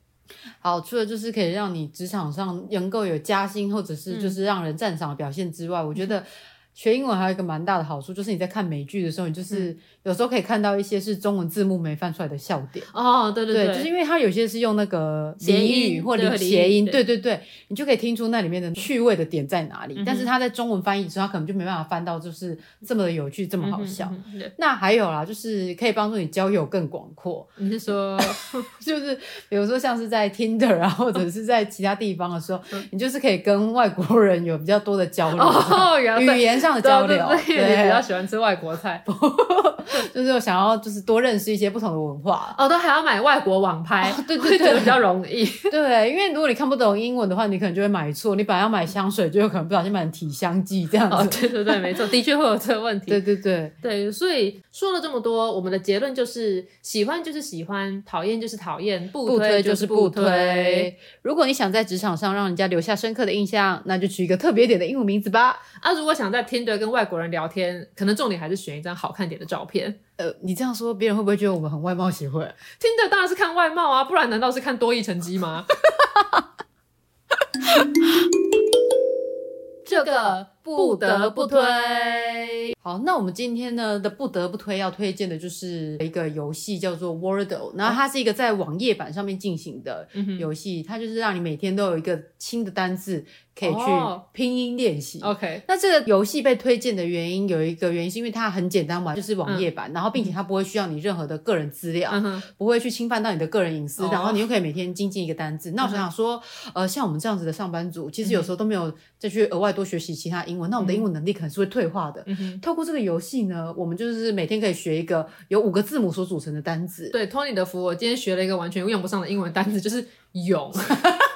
好，除了就是可以让你职场上能够有加薪，或者是就是让人赞赏的表现之外，嗯、我觉得。学英文还有一个蛮大的好处，就是你在看美剧的时候，你就是有时候可以看到一些是中文字幕没翻出来的笑点。哦，对对对，对就是因为它有些是用那个俚语或者谐音，对对对，你就可以听出那里面的趣味的点在哪里。嗯、但是它在中文翻译的时候，它可能就没办法翻到就是这么的有趣，这么好笑。嗯、那还有啦，就是可以帮助你交友更广阔。你是说，就是比如说像是在 Tinder 啊，或者是在其他地方的时候，你就是可以跟外国人有比较多的交流，哦、语言上。这样的交流，对，对，比较喜欢吃外国菜，就是我想要就是多认识一些不同的文化。哦，都还要买外国网拍，哦、对对对，比较容易。对，因为如果你看不懂英文的话，你可能就会买错。你本来要买香水，就有可能不小心买成体香剂这样子。哦，对对对，没错，的确会有这个问题。对对对对，所以说了这么多，我们的结论就是：喜欢就是喜欢，讨厌就是讨厌，不推就是不推。不推。如果你想在职场上让人家留下深刻的印象，那就取一个特别点的英文名字吧。啊，如果想在 Tinder 跟外国人聊天，可能重点还是选一张好看点的照片。呃，你这样说，别人会不会觉得我们很外貌协会？Tinder 当然是看外貌啊，不然难道是看多益成绩吗？这个不得不推。好，那我们今天呢的不得不推要推荐的就是一个游戏，叫做 Wordle。然后它是一个在网页版上面进行的游戏，它就是让你每天都有一个新的单字。可以去拼音练习。Oh, OK，那这个游戏被推荐的原因有一个原因，是因为它很简单玩，就是网页版，嗯、然后并且它不会需要你任何的个人资料，嗯、不会去侵犯到你的个人隐私，哦、然后你又可以每天精进一个单字。那我想想说，嗯、呃，像我们这样子的上班族，其实有时候都没有再去额外多学习其他英那我们的英文能力可能是会退化的。嗯、透过这个游戏呢，我们就是每天可以学一个由五个字母所组成的单字。对，托你的福，我今天学了一个完全用不上的英文单字，就是勇。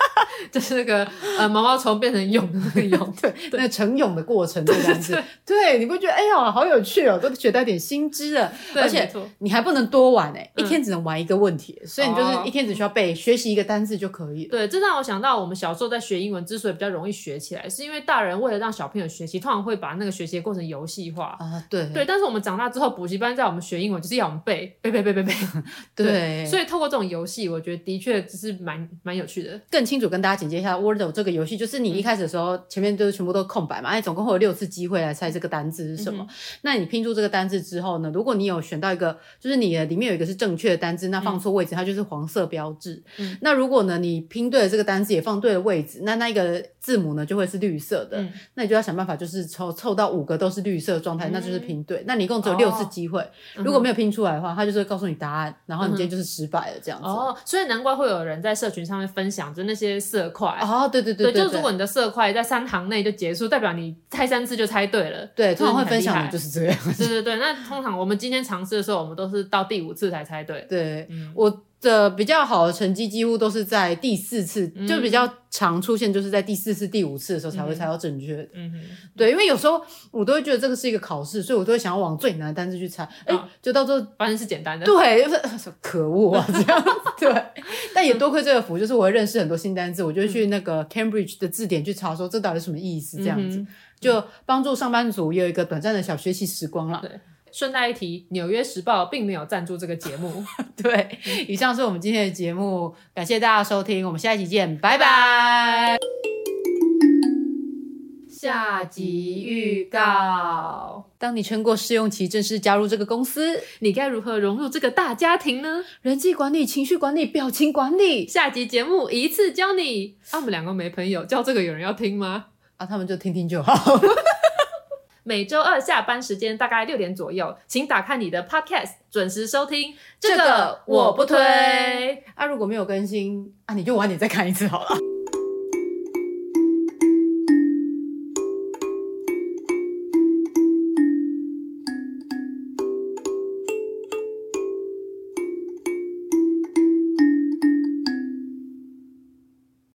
就是那个呃毛毛虫变成蛹的那个蛹，对，那成蛹的过程这样子，对，你不觉得哎呀好有趣哦，都学到点新知了，而且你还不能多玩哎，一天只能玩一个问题，所以你就是一天只需要背学习一个单字就可以。对，这让我想到我们小时候在学英文之所以比较容易学起来，是因为大人为了让小朋友学习，通常会把那个学习的过程游戏化啊，对对。但是我们长大之后，补习班在我们学英文就是要我们背背背背背背，对。所以透过这种游戏，我觉得的确只是蛮蛮有趣的，更清楚跟大家简介一下 Wordle 这个游戏，就是你一开始的时候，嗯、前面就是全部都空白嘛，哎，总共会有六次机会来猜这个单字是什么。嗯、那你拼出这个单字之后呢，如果你有选到一个，就是你的里面有一个是正确的单字，那放错位置，嗯、它就是黄色标志。嗯、那如果呢，你拼对了这个单字，也放对了位置，那那一个字母呢就会是绿色的。嗯、那你就要想办法，就是凑凑到五个都是绿色的状态，嗯、那就是拼对。那你一共只有六次机会，哦、如果没有拼出来的话，它就是会告诉你答案，然后你今天就是失败了这样子。哦，所以难怪会有人在社群上面分享就那些色块。哦，对对对，对，对，就如果你的色块在三行内就结束，代表你猜三次就猜对了。对，通常会分享的就是这样。对对对，那通常我们今天尝试的时候，我们都是到第五次才猜对。对，嗯、我的比较好的成绩几乎都是在第四次，嗯、就比较常出现，就是在第四次、第五次的时候才会猜到正确的。嗯哼，对，因为有时候我都会觉得这个是一个考试，所以我都会想要往最难的单词去猜。哎、哦，就到最后发现是简单的。对，就是可恶啊，这样子。对，但也多亏这个福，就是我会认识很多新单词，我就去那个 Cambridge 的字典去查，说这到底什么意思，这样子、嗯、就帮助上班族也有一个短暂的小学习时光了。对。顺带一提，《纽约时报》并没有赞助这个节目。对，以上是我们今天的节目，感谢大家收听，我们下一集见，拜拜。下集预告。当你撑过试用期，正式加入这个公司，你该如何融入这个大家庭呢？人际管理、情绪管理、表情管理，下集节目一次教你。啊，我们两个没朋友，叫这个有人要听吗？啊，他们就听听就好。每周二下班时间大概六点左右，请打开你的 Podcast，准时收听。这个我不推。啊，如果没有更新，啊，你就晚点再看一次好了。